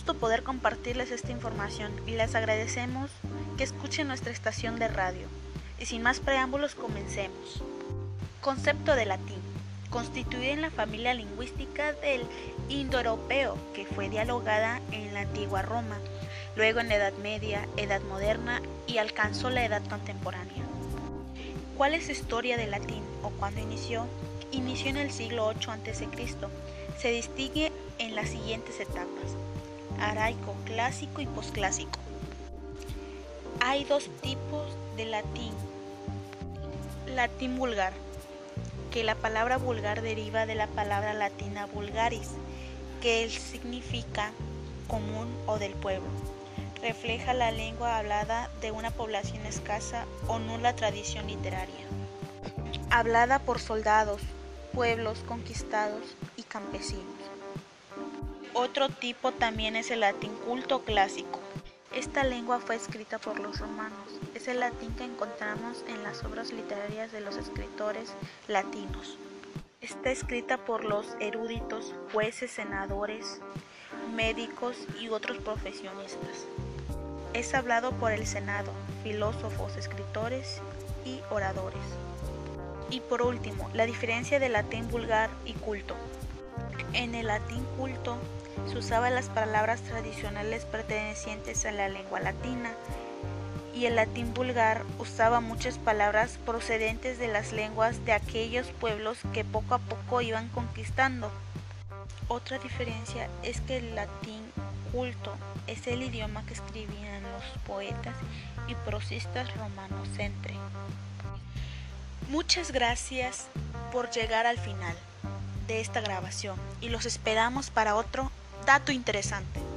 poder compartirles esta información y les agradecemos que escuchen nuestra estación de radio. Y sin más preámbulos, comencemos. Concepto de latín. Constituida en la familia lingüística del indoeuropeo, que fue dialogada en la antigua Roma, luego en la Edad Media, Edad Moderna y alcanzó la Edad Contemporánea. ¿Cuál es la historia del latín o cuándo inició? Inició en el siglo 8 a.C. Se distingue en las siguientes etapas: araico, clásico y posclásico. Hay dos tipos de latín. Latín vulgar, que la palabra vulgar deriva de la palabra latina vulgaris, que significa común o del pueblo. Refleja la lengua hablada de una población escasa o nula tradición literaria. Hablada por soldados, pueblos conquistados y campesinos. Otro tipo también es el latín culto clásico. Esta lengua fue escrita por los romanos. Es el latín que encontramos en las obras literarias de los escritores latinos. Está escrita por los eruditos, jueces, senadores, médicos y otros profesionistas. Es hablado por el Senado, filósofos, escritores y oradores. Y por último, la diferencia del latín vulgar y culto. En el latín culto se usaban las palabras tradicionales pertenecientes a la lengua latina y el latín vulgar usaba muchas palabras procedentes de las lenguas de aquellos pueblos que poco a poco iban conquistando. Otra diferencia es que el latín culto es el idioma que escribían los poetas y prosistas romanos entre. Muchas gracias por llegar al final de esta grabación y los esperamos para otro dato interesante.